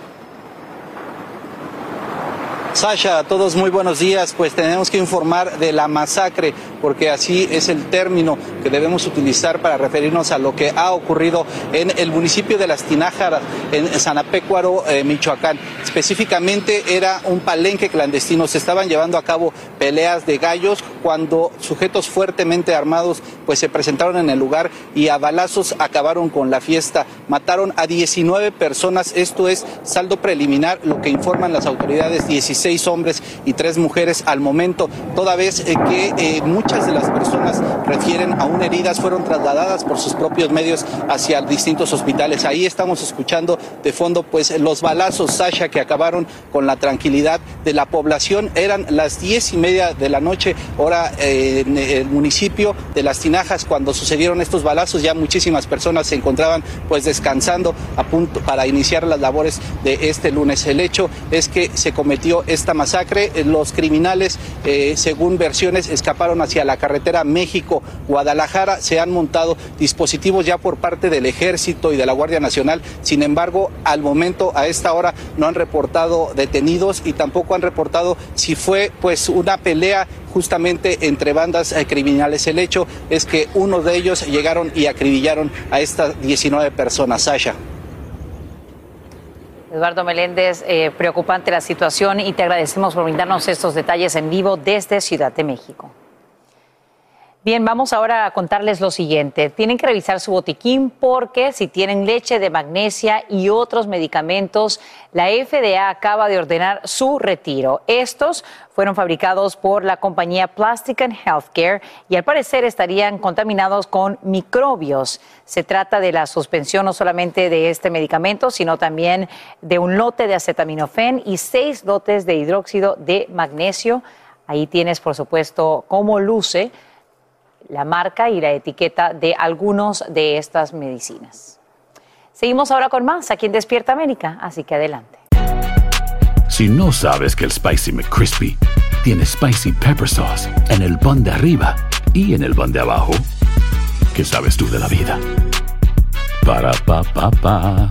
Sasha, a todos muy buenos días. Pues tenemos que informar de la masacre, porque así es el término que debemos utilizar para referirnos a lo que ha ocurrido en el municipio de Las Tinájaras, en Sanapecuaro, eh, Michoacán. Específicamente era un palenque clandestino. Se estaban llevando a cabo peleas de gallos cuando sujetos fuertemente armados pues se presentaron en el lugar y a balazos acabaron con la fiesta. Mataron a 19 personas. Esto es saldo preliminar, lo que informan las autoridades. 16 seis hombres y tres mujeres al momento, toda vez eh, que eh, muchas de las personas refieren aún heridas, fueron trasladadas por sus propios medios hacia distintos hospitales. Ahí estamos escuchando de fondo pues los balazos, Sasha, que acabaron con la tranquilidad de la población. Eran las diez y media de la noche, hora eh, en el municipio de Las Tinajas, cuando sucedieron estos balazos, ya muchísimas personas se encontraban pues descansando a punto para iniciar las labores de este lunes. El hecho es que se cometió esta masacre. Los criminales, eh, según versiones, escaparon hacia la carretera México-Guadalajara. Se han montado dispositivos ya por parte del Ejército y de la Guardia Nacional. Sin embargo, al momento, a esta hora, no han reportado detenidos y tampoco han reportado si fue pues una pelea justamente entre bandas eh, criminales. El hecho es que uno de ellos llegaron y acribillaron a estas 19 personas. Sasha. Eduardo Meléndez, eh, preocupante la situación y te agradecemos por brindarnos estos detalles en vivo desde Ciudad de México. Bien, vamos ahora a contarles lo siguiente. Tienen que revisar su botiquín porque si tienen leche de magnesia y otros medicamentos, la FDA acaba de ordenar su retiro. Estos fueron fabricados por la compañía Plastic and Healthcare y al parecer estarían contaminados con microbios. Se trata de la suspensión no solamente de este medicamento, sino también de un lote de acetaminofén y seis lotes de hidróxido de magnesio. Ahí tienes, por supuesto, cómo luce la marca y la etiqueta de algunos de estas medicinas. Seguimos ahora con más aquí en Despierta América, así que adelante. Si no sabes que el Spicy McCrispy tiene Spicy Pepper Sauce en el pan de arriba y en el pan de abajo, ¿qué sabes tú de la vida? Para, pa, pa, pa.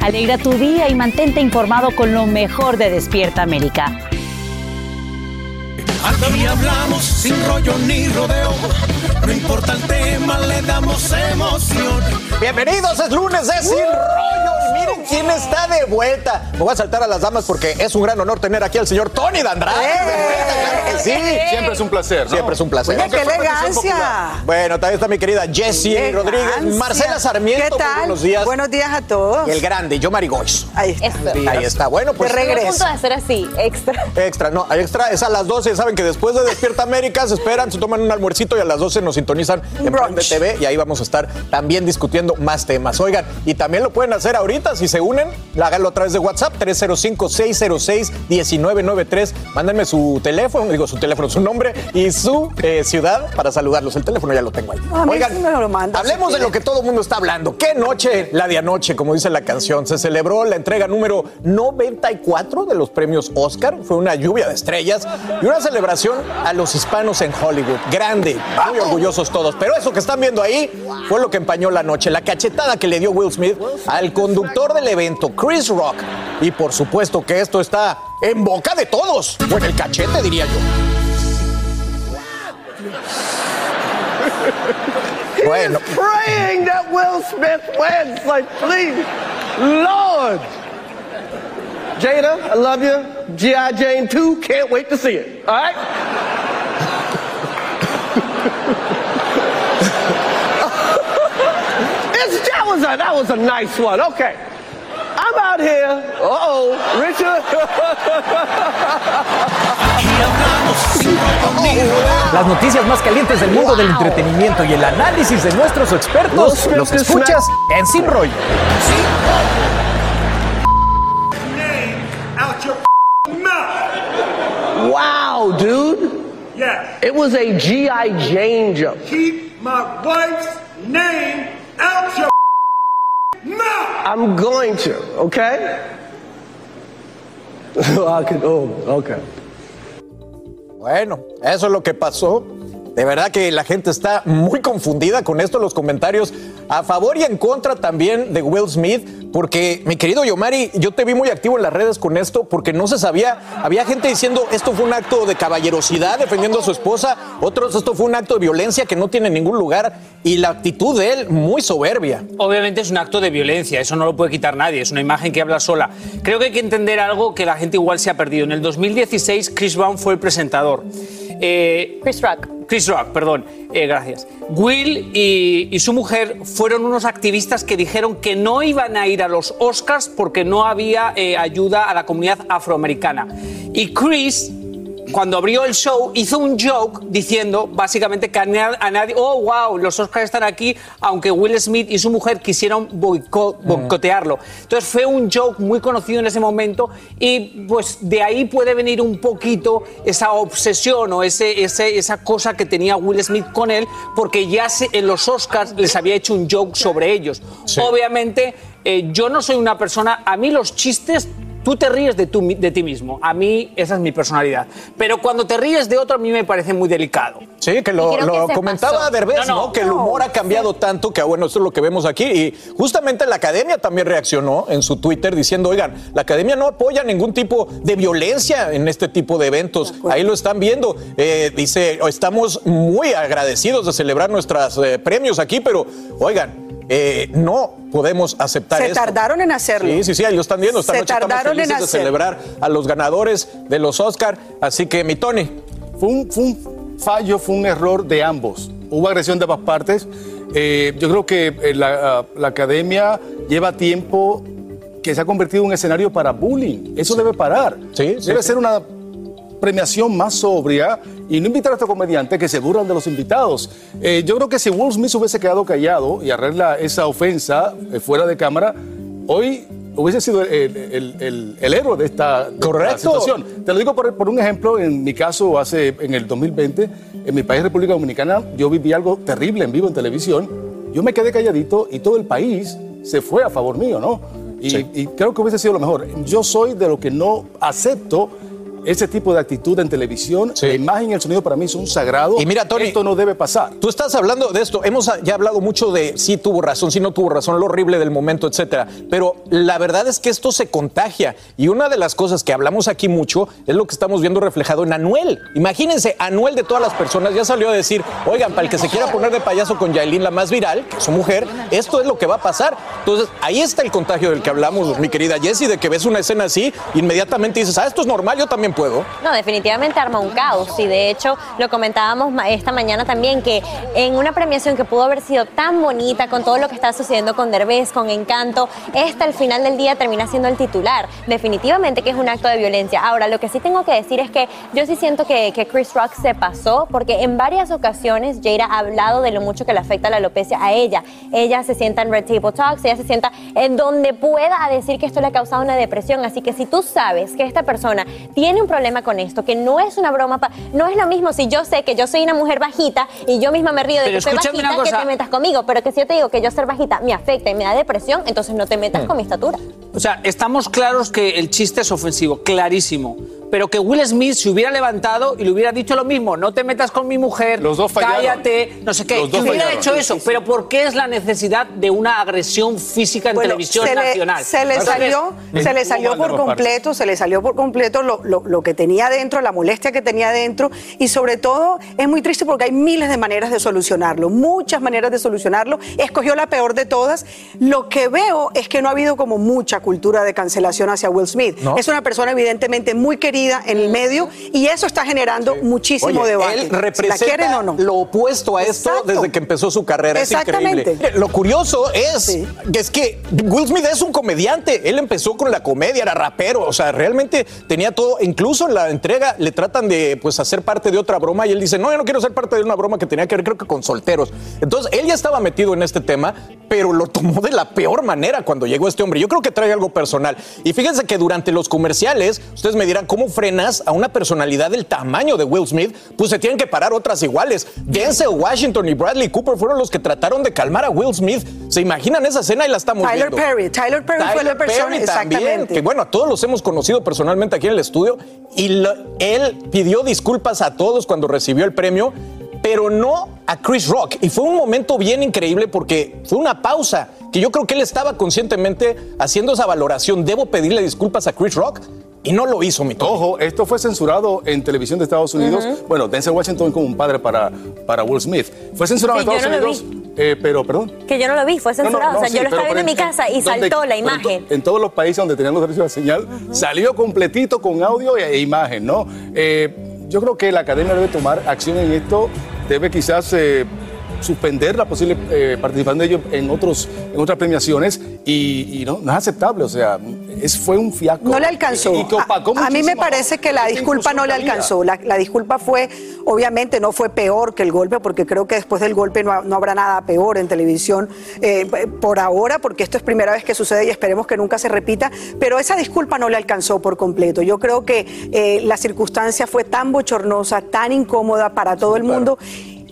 Alegra tu día y mantente informado con lo mejor de Despierta América. Aquí hablamos sin rollo ni rodeo. No importa el tema, le damos emoción. Bienvenidos, es lunes de Sin Rollo. Miren quién está de vuelta. Me voy a saltar a las damas porque es un gran honor tener aquí al señor Tony Dandrade. de vuelta, claro que sí. Siempre es un placer. ¿no? Siempre es un placer. Oye, ¡Qué elegancia! Bueno, también está mi querida Jessie Elegancia. Rodríguez, Marcela Sarmiento. ¿Qué muy tal? buenos días. Buenos días a todos. Y el grande, yo Marigoys. Ahí está. Ahí está. Bueno, pues. De regreso. a punto de hacer así, extra. Extra, no, extra es a las 12. Saben que después de Despierta América se esperan, se toman un almuercito y a las 12 nos sintonizan en Prende TV y ahí vamos a estar también discutiendo más temas. Oigan, y también lo pueden hacer ahorita si se unen, háganlo a través de WhatsApp 305-606-1993. Mándenme su teléfono, digo su teléfono, su nombre y su eh, ciudad para saludarlos. El teléfono ya lo tengo ahí. A mí Oigan, sí me lo mandas, hablemos si de lo que todo el mundo está hablando. ¿Qué noche? La de anoche, como dice la canción. Se celebró la entrega número 94 de los premios Oscar. Fue una lluvia de estrellas y una celebración a los hispanos en Hollywood. Grande, muy orgullosos todos. Pero eso que están viendo ahí fue lo que empañó la noche. La cachetada que le dio Will Smith al conductor del evento, Chris Rock. Y por supuesto que esto está en boca de todos. O en el cachete, diría yo. Bueno. Praying that Will Smith wins. Like, please, Lord. Jada, I love you. G.I. Jane 2, can't wait to see it. All right? It's, that, was a, that was a nice one. Okay. I'm out here. Uh-oh, Richard. Las noticias más calientes del mundo del entretenimiento y el análisis de nuestros expertos los Smith escuchas en Sin Rollo. Name out your mouth. Wow, dude. Yes. It was a G.I. Jane jump. Keep my wife's name out your mouth. I'm going to, okay? I could, oh, okay. Bueno, eso es lo que pasó. De verdad que la gente está muy confundida con esto, los comentarios a favor y en contra también de Will Smith, porque mi querido Yomari, yo te vi muy activo en las redes con esto, porque no se sabía, había gente diciendo esto fue un acto de caballerosidad defendiendo a su esposa, otros esto fue un acto de violencia que no tiene ningún lugar y la actitud de él muy soberbia. Obviamente es un acto de violencia, eso no lo puede quitar nadie, es una imagen que habla sola. Creo que hay que entender algo que la gente igual se ha perdido. En el 2016 Chris Brown fue el presentador. Eh, Chris Rock. Chris Rock, perdón, eh, gracias. Will y, su mujer fueron unos activistas que dijeron que no iban a ir a los Oscars porque no había eh, ayuda a la comunidad afroamericana. Y Chris cuando abrió el show, hizo un joke diciendo básicamente que a, na- a nadie, oh, wow, los Oscars están aquí, aunque Will Smith y su mujer quisieron boico- boicotearlo. Entonces fue un joke muy conocido en ese momento y pues de ahí puede venir un poquito esa obsesión o ese, ese- esa cosa que tenía Will Smith con él, porque ya se- en los Oscars les había hecho un joke sobre ellos. Obviamente, eh, yo no soy una persona, a mí los chistes Tú te ríes de, tú mi- de ti mismo. A mí esa es mi personalidad. Pero cuando te ríes de otro, a mí me parece muy delicado. Sí, que lo, lo comentaba Derbez, ¿no? Que el humor ha cambiado tanto que, bueno, esto es lo que vemos aquí. Y justamente la academia también reaccionó en su Twitter diciendo, oigan, la academia no apoya ningún tipo de violencia en este tipo de eventos. Ahí lo están viendo. Eh, dice, estamos muy agradecidos de celebrar nuestros eh, premios aquí, pero, oigan, eh, no podemos aceptar Se esto. tardaron en hacerlo. Sí, sí, sí, ahí lo están viendo. Esta Se noche estamos tardaron en felices de hacerlo. celebrar a los ganadores de los Oscar. Así que, mi Tony. Fue un, fue un fallo, fue un error de ambos. Hubo agresión de ambas partes. Eh, yo creo que eh, la, ah, la academia lleva tiempo que se ha convertido en un escenario para bullying. Eso debe parar. debe sí. ser una premiación más sobria y no invitar a estos comediantes que se burlan de los invitados. Eh, yo creo que si Will Smith hubiese quedado callado y arregla esa ofensa eh, fuera de cámara, hoy hubiese sido el, el- el- el héroe de esta, de esta situación. Te lo digo por, por un ejemplo, en mi caso, hace en el 2020, en mi país, República Dominicana, yo viví algo terrible en vivo en televisión. Yo me quedé calladito y todo el país se fue a favor mío, ¿no? Y, y creo que hubiese sido lo mejor. Yo soy de lo que no acepto ese tipo de actitud en televisión. La imagen y el sonido para mí son sagrados. Y mira, Tony, esto no debe pasar. Tú estás hablando de esto. Hemos ya hablado mucho de si tuvo razón, si no tuvo razón, lo horrible del momento, etcétera. Pero la verdad es que esto se contagia. Y una de las cosas que hablamos aquí mucho es lo que estamos viendo reflejado en Anuel. Imagínense, Anuel de todas las personas ya salió a decir: Oigan, para el que se quiera poner de payaso con Yailin, la más viral, que es su mujer, esto es lo que va a pasar. Entonces, ahí está el contagio del que hablamos, mi querida Jessie, de que ves una escena así, inmediatamente dices: Ah, esto es normal, yo también puedo. No, definitivamente arma un caos y de hecho lo comentábamos esta mañana también que en una premiación que pudo haber sido tan bonita con todo lo que está sucediendo con Derbez, con Encanto, esta al final del día termina siendo el titular. Definitivamente que es un acto de violencia. Ahora, lo que sí tengo que decir es que yo sí siento que, que Chris Rock se pasó porque en varias ocasiones Jada ha hablado de lo mucho que le afecta la alopecia a ella. Ella se sienta en Red Table Talks, ella se sienta en donde pueda decir que esto le ha causado una depresión. Así que si tú sabes que esta persona tiene un problema con esto, que no es una broma, pa- no es lo mismo si yo sé que yo soy una mujer bajita y yo misma me río de Pero que soy bajita, una que cosa. te metas conmigo. Pero que si yo te digo que yo ser bajita me afecta y me da depresión, entonces no te metas con mi estatura. O sea, estamos claros que el chiste es ofensivo, clarísimo. Pero que Will Smith se hubiera levantado y le hubiera dicho lo mismo, no te metas con mi mujer, Los dos cállate, no sé qué. Los dos hubiera fallaron. hecho eso, pero ¿por qué es la necesidad de una agresión física en Bueno, televisión se le- nacional? Se le salió, se le salió por completo, se le salió por completo lo, lo- lo que tenía dentro, la molestia que tenía dentro y sobre todo es muy triste porque hay miles de maneras de solucionarlo, muchas maneras de solucionarlo. Escogió la peor de todas. Lo que veo es que no ha habido como mucha cultura de cancelación hacia Will Smith. No. Es una persona evidentemente muy querida en el medio y eso está generando muchísimo Oye, debate. Él Si la quieren o no. lo opuesto a esto Exacto. desde que empezó su carrera. Es Exactamente. increíble. Mire, Lo curioso es, es que Will Smith es un comediante. Él empezó con la comedia, era rapero. O sea, realmente tenía todo. Incluso en la entrega le tratan de pues, hacer parte de otra broma y él dice, no, yo no quiero ser parte de una broma que tenía que ver creo que con solteros. Entonces, él ya estaba metido en este tema, pero lo tomó de la peor manera cuando llegó este hombre. Yo creo que trae algo personal. Y fíjense que durante los comerciales, ustedes me dirán, ¿cómo frenas a una personalidad del tamaño de Will Smith? Pues se tienen que parar otras iguales. Denzel Washington y Bradley Cooper fueron los que trataron de calmar a Will Smith. ¿Se imaginan esa escena y la estamos Tyler viendo? Perry, Tyler Perry fue la Tyler persona, Perry también, exactamente. que bueno, a todos los hemos conocido personalmente aquí en el estudio y él pidió disculpas a todos cuando recibió el premio, pero no a Chris Rock. Y fue un momento bien increíble porque fue una pausa que yo creo que él estaba conscientemente haciendo esa valoración. ¿Debo pedirle disculpas a Chris Rock? Y no lo hizo, mi Tony. Ojo, esto fue censurado en televisión de Estados Unidos. Bueno, Denzel Washington como un padre para, para Will Smith. Fue censurado Sí, en yo Estados no lo Unidos. eh, pero, perdón. Que yo no lo vi, fue No, no, censurado. no, o sea, sí, yo lo estaba viendo en mi casa y ¿dónde- saltó la pero en to- imagen. En, todos los países donde tenían los derechos de señal, salió completito con audio e, e imagen, ¿no? Eh, yo creo que la academia debe tomar acción en esto, debe quizás eh, suspender la posible eh, participación de ellos en, otros, en otras premiaciones y, y no, no es aceptable, o sea, es, fue un fiasco. No le alcanzó. Y opacó a, a mí me parece que la disculpa no le alcanzó. La, la disculpa fue, obviamente, no fue peor que el golpe, porque creo que después del golpe no, no habrá nada peor en televisión eh, por ahora, porque esto es primera vez que sucede y esperemos que nunca se repita. Pero esa disculpa no le alcanzó por completo. Yo creo que eh, la circunstancia fue tan bochornosa, tan incómoda para todo el mundo.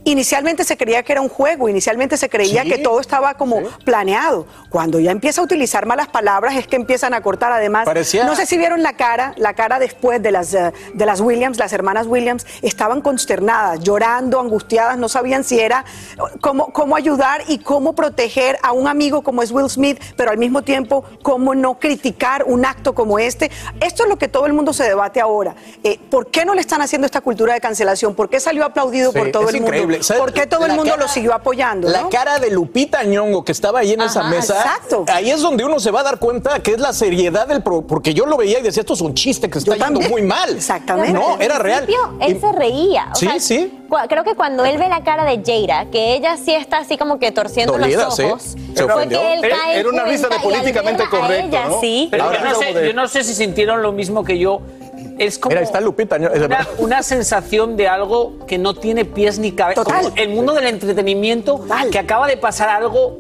Inicialmente se creía que era un juego, inicialmente se creía Sí. que todo estaba como planeado. Cuando ya empieza a utilizar malas palabras es que empiezan a cortar. Además, Parecía- no sé si vieron la cara, la cara después de las, eh, de las Williams, las hermanas Williams, estaban consternadas, llorando, angustiadas, no sabían si era eh, cómo, cómo ayudar y cómo proteger a un amigo como es Will Smith, pero al mismo tiempo cómo no criticar un acto como este. Esto es lo que todo el mundo se debate ahora. Eh, ¿Por qué no le están haciendo esta cultura de cancelación? ¿Por qué salió aplaudido Sí, por todo es el mundo? ¿Por qué todo el mundo cara- lo siguió apoyando? La no? cara de Lupita Ñongo que estaba ahí en esa mesa. exacto. Ahí es donde uno se va a dar cuenta que es la seriedad del pro, porque yo lo veía y decía, esto es un chiste que está yendo también. muy mal. Exactamente. No, era real. Él Y- se reía. o Sí, sea, sí. Creo que cuando él ve la cara de Jada, que ella sí está así como que torciendo Dolida, los sí. ojos, Se fue que él Era- cae era una risa de políticamente correcto, ella, ¿no? sí. Pero yo, no sé, yo no sé si sintieron lo mismo que yo. Es como Mira, está Lupita una, una sensación de algo que no tiene pies ni cabeza. Total. Como el mundo del entretenimiento, que acaba de pasar algo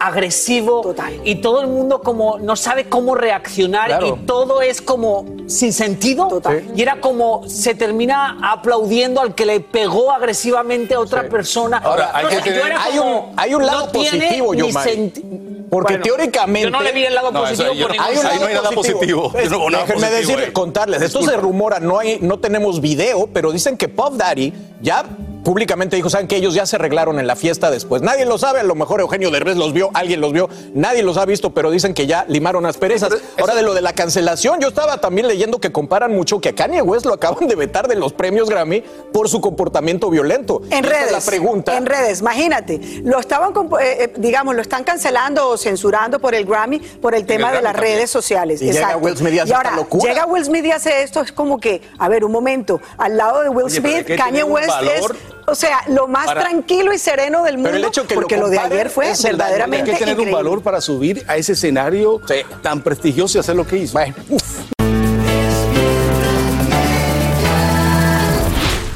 agresivo y todo el mundo como no sabe cómo reaccionar Claro. y todo es como sin sentido. Y era como se termina aplaudiendo al que le pegó agresivamente a otra persona. Ahora, hay, No que sé, yo tener- era hay como, un, hay un lado no tiene positivo, senti- Porque Bueno, teóricamente. yo no le vi el lado No, eso positivo yo por no- ningún Hay un ahí lado no hay nada positivo. Yo no nada déjenme positivo decirle, ahí. contarles. Esto se Disculpa. rumora, no, hay, no tenemos video, pero dicen que Puff Daddy ya públicamente dijo, saben que ellos ya se arreglaron en la fiesta después. Nadie lo sabe, a lo mejor Eugenio Derbez los vio, alguien los vio, nadie los ha visto, pero dicen que ya limaron las perezas. Ahora de lo de la cancelación, yo estaba también leyendo que comparan mucho que a Kanye West lo acaban de vetar de los premios Grammy por su comportamiento violento. En Esta es redes. la pregunta. En redes, imagínate. Lo estaban, comp- eh, eh, digamos, lo están cancelando o censurando por el Grammy por el tema de las también. redes sociales. Y llega. Will Smith y hace y esta ahora, locura. llega Will Smith y hace esto, es como que, a ver, un momento, al lado de Will Oye, Smith, Kanye West es, o sea, lo más para- tranquilo y sereno del mundo, Pero el hecho que lo porque lo, de ayer fue verdaderamente Hay que tener increíble. un valor para subir a ese escenario tan prestigioso y hacer lo que hizo.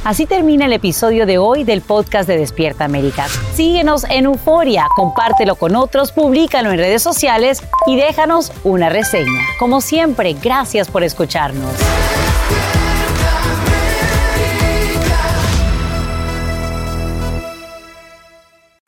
Así termina el episodio de hoy del podcast de Despierta América. Síguenos en Euforia, compártelo con otros, públicalo en redes sociales y déjanos una reseña. Como siempre, gracias por escucharnos.